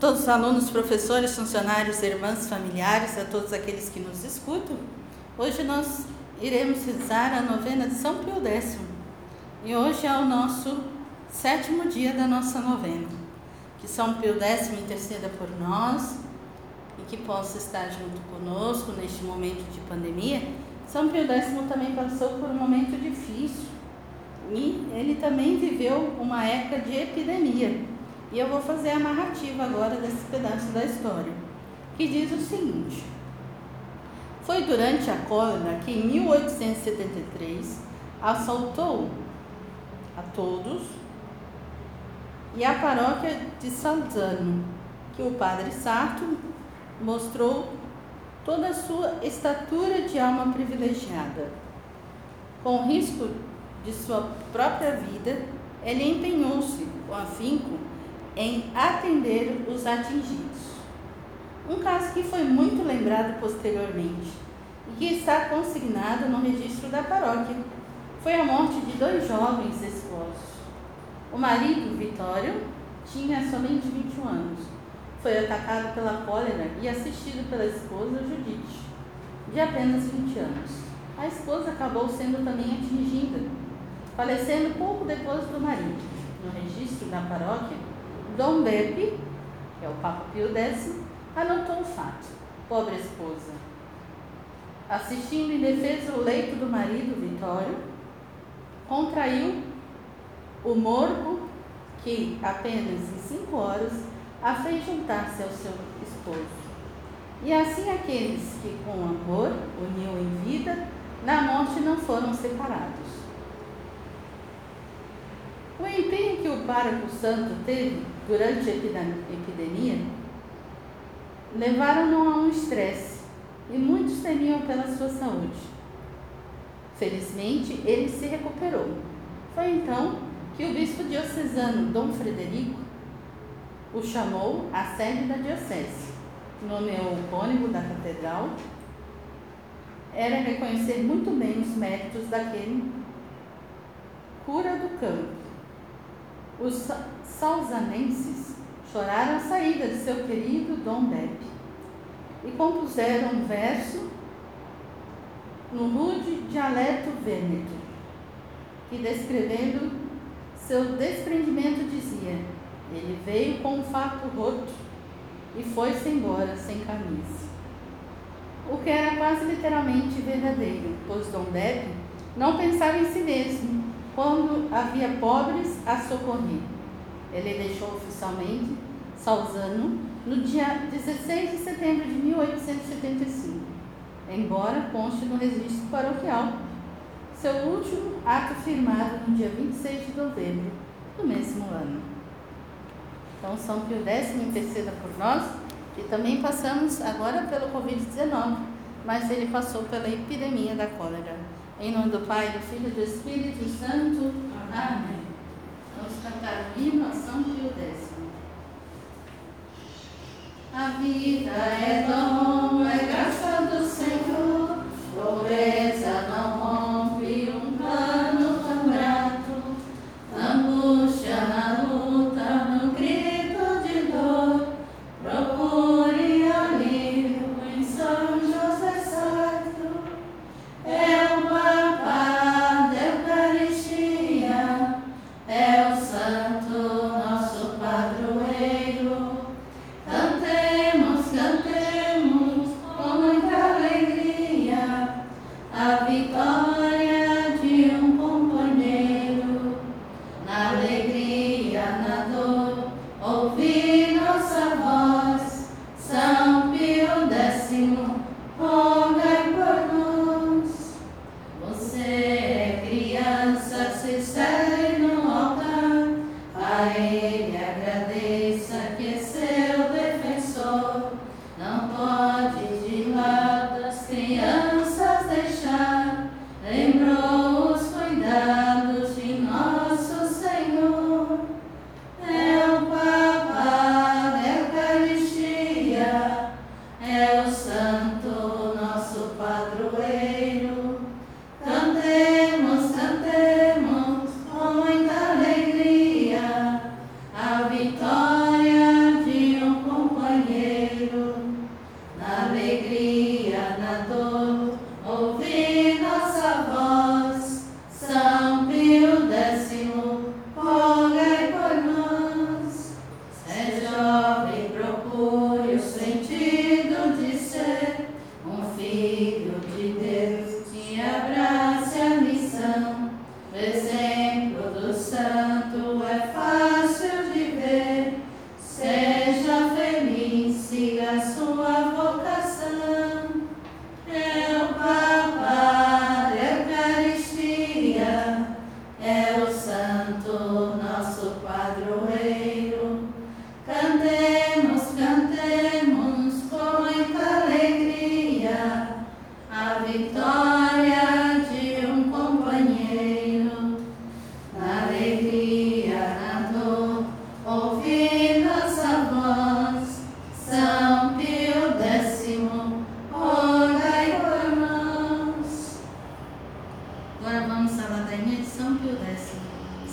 todos os alunos, professores, funcionários, irmãs, familiares, a todos aqueles que nos escutam. Hoje nós iremos rezar a novena de São Pio X. E hoje é o nosso sétimo dia da nossa novena. Que São Pio X interceda por nós e que possa estar junto conosco neste momento de pandemia. São Pio X também passou por um momento difícil e ele também viveu uma época de epidemia. E eu vou fazer a narrativa agora desse pedaço da história, que diz o seguinte: Foi durante a cólera que em 1873 assaltou a todos e a paróquia de Salzano, que o padre Sarto mostrou toda a sua estatura de alma privilegiada. Com risco de sua própria vida, ele empenhou-se com afinco em atender os atingidos. Um caso que foi muito lembrado posteriormente e que está consignado no registro da paróquia foi a morte de dois jovens esposos. O marido, Vitório, tinha somente 21 anos. Foi atacado pela cólera e assistido pela esposa Judite, de apenas 20 anos. A esposa acabou sendo também atingida, falecendo pouco depois do marido. No registro da paróquia, Dom Beppe, que é o Papa Pio X, anotou o fato. Pobre esposa. Assistindo em defesa o leito do marido, Vitório, contraiu o morbo que, apenas em cinco horas, a fez juntar-se ao seu esposo. E assim aqueles que com amor uniu em vida, na morte não foram separados. O empenho que o pároco santo teve durante a epidemia levaram-no a um estresse e muitos temiam pela sua saúde. Felizmente, ele se recuperou. Foi então que o bispo diocesano Dom Frederico o chamou à sede da diocese, nomeou o cônego da catedral, era reconhecer muito bem os méritos daquele cura do campo os salzanenses choraram a saída de seu querido Dom Depp e compuseram um verso no rude dialeto vêneto, que descrevendo seu desprendimento dizia: Ele veio com um fato roto e foi-se embora sem camisa. O que era quase literalmente verdadeiro, pois Dom Depp não pensava em si mesmo, quando havia pobres a socorrer. Ele deixou oficialmente Salzano no dia 16 de setembro de 1875, embora conste no registro paroquial. Seu último ato firmado no dia 26 de novembro do mesmo ano. Então, São Pio X interceda por nós, que também passamos agora pelo Covid-19, mas ele passou pela epidemia da cólera. Em nome do Pai, do Filho e do Espírito Santo. Amém. Vamos cantar o hino a São Pio X. A vida é dom,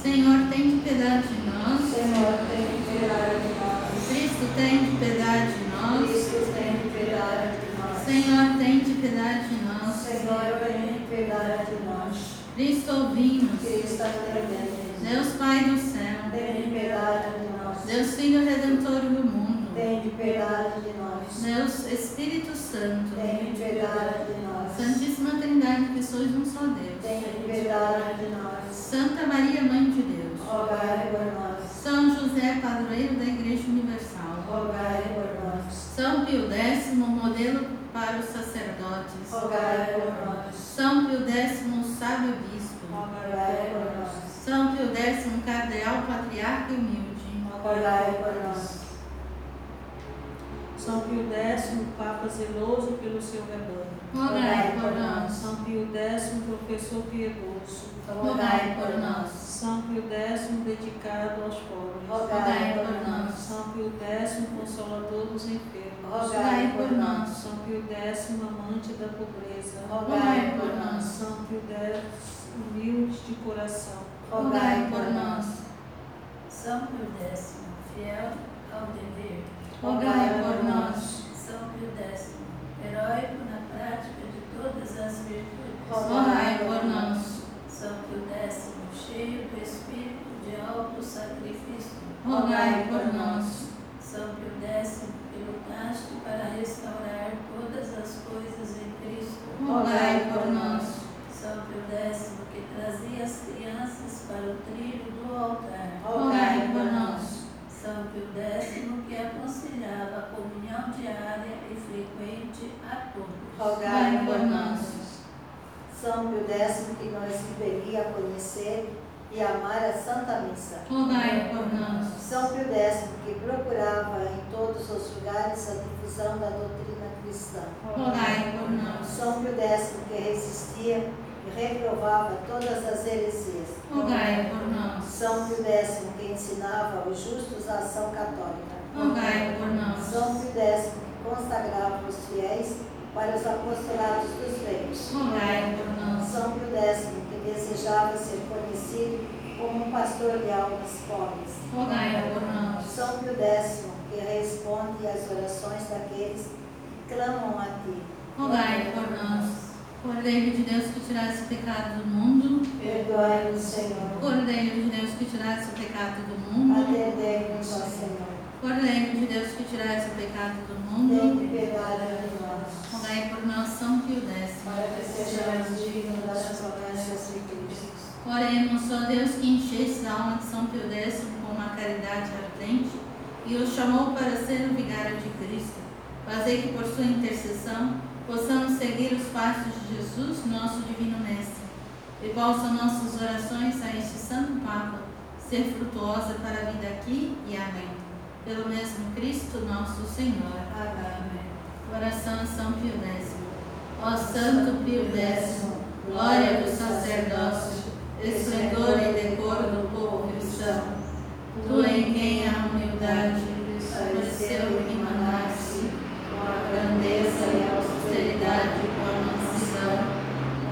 Senhor, tem piedade de nós. Senhor, tem piedade de nós. Cristo, tem piedade de nós. Cristo, tem piedade de nós. Senhor, tem piedade de nós. Senhor, tem piedade de nós. Cristo, ouvimos. Cristo, atendemos. Deus Pai do céu. Tem piedade de nós. Deus Filho Redentor do mundo. Piedade de nós. Deus Espírito Santo. Tem piedade de nós. Santíssima Trindade, que sois um só Deus. Tem piedade de nós. Santa Maria, Mãe de Deus. Rogai por nós. São José, padroeiro da Igreja Universal. Rogai por nós. São Pio X, modelo para os sacerdotes. Rogai por nós. São Pio X, sábio bispo. Rogai por nós. São Pio X, cardeal patriarca e humilde. Rogai por nós. São Pio X, Papa zeloso pelo seu rebanho. Rogai por nós. São Pio X, professor piedoso. Rogai por nós. São Pio X, dedicado aos pobres. Rogai por nós. São Pio X, consolador dos enfermos. Rogai por nós. São Pio X, amante da pobreza. Rogai por nós. São Pio X, humilde de coração. Rogai por nós. São Pio X, fiel ao dever. Rogai por nós. São Pio X, heróico na prática de todas as virtudes. Rogai por nós. São Pio X, cheio do espírito de alto sacrifício. Rogai por nós. São Pio X, que lutaste para restaurar todas as coisas em Cristo. Rogai por nós. São Pio X, que trazia as crianças para o trilho do altar. Rogai por nós. São Pio X, que aconselhava a comunhão diária e frequente a todos. Rogai por nós. São Pio X, que nos impelia a conhecer e amar a Santa Missa. Rogai por nós. São Pio X, que procurava em todos os lugares a difusão da doutrina cristã. Rogai por nós. São Pio X, que resistia e reprovava todas as heresias. Rogai por nós. São Pio X, que ensinava aos justos a ação católica. Rogai por nós. São Pio X, que consagrava os fiéis para os apostolados dos reinos. Rogai por nós. São Pio X, que desejava ser conhecido como um pastor de almas pobres. Rogai por nós. São Pio X, que responde às orações daqueles que clamam a ti. Rogai por nós. Cordeiro de Deus que tirasse o pecado do mundo. Perdoai-nos, Senhor. Cordeiro de Deus que tirasse o pecado do mundo. Atendei-nos, Senhor. Cordeiro de Deus que tirasse o pecado do mundo. Tem piedade de nós, Rogai por nós, São Pio X. para que sejamos dignos das promessas de Cristo. Oremos, ó Deus, que enchesse a alma de São Pio X com uma caridade ardente e o chamou para ser o vigário de Cristo. Fazei que por sua intercessão possamos seguir os passos de Jesus, nosso divino mestre, e possam nossas orações a este Santo Papa ser frutuosa para a vida aqui e além. Pelo mesmo Cristo, nosso Senhor. Amém. Oração a São Pio X. Ó Santo Pio X, glória do sacerdócio, esplendor e decoro do povo cristão, tu em quem a humildade pareceu emanar-se com a grandeza e a austeridade com a mansidão,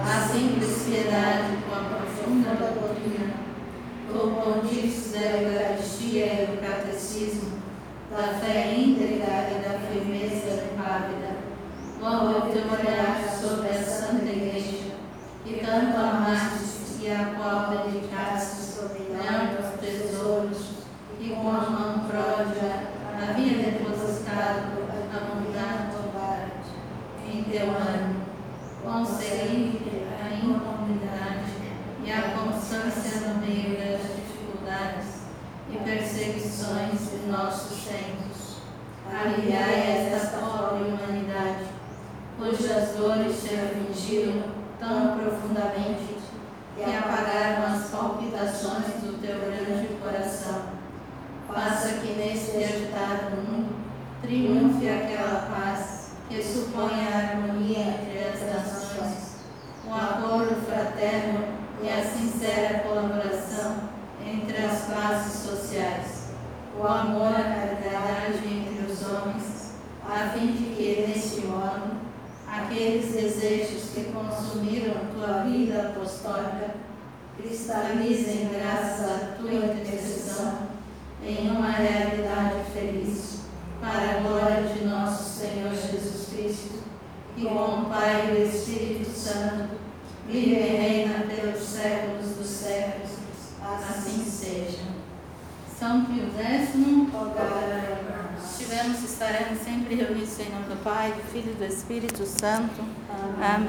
a simples piedade com a profunda doutrina, com o pontífice da Eucaristia e do Catecismo, da fé íntegra e da firmeza impávida, logo o teu olhar sobre a Santa Igreja, que tanto amastes e a qual dedicaste melhor tesouros, e com a mão pródiga havia depositado a bondade em teu ano, concedendo a incomunidade e a constância no meio das dificuldades e perseguições de nossos tempos. Aliviai esta pobre humanidade, cujas dores te afligiram tão profundamente e apagaram as palpitações do teu grande coração. Faça que neste agitado mundo triunfe aquela paz que supõe a harmonia entre as nações, o acordo fraterno e a sincera colaboração entre as classes sociais, o amor à caridade entre os homens, a fim de que, neste modo, aqueles desejos que consumiram tua vida apostólica, cristalizem graças à tua intercessão em uma realidade feliz, para a glória de nosso Senhor Jesus Cristo, que com o Pai e o Espírito Santo vive e reina pelos séculos dos séculos. Assim seja. São Pio X, estaremos sempre reunidos em nome do Pai, do Filho e do Espírito Santo. Amém. Amém.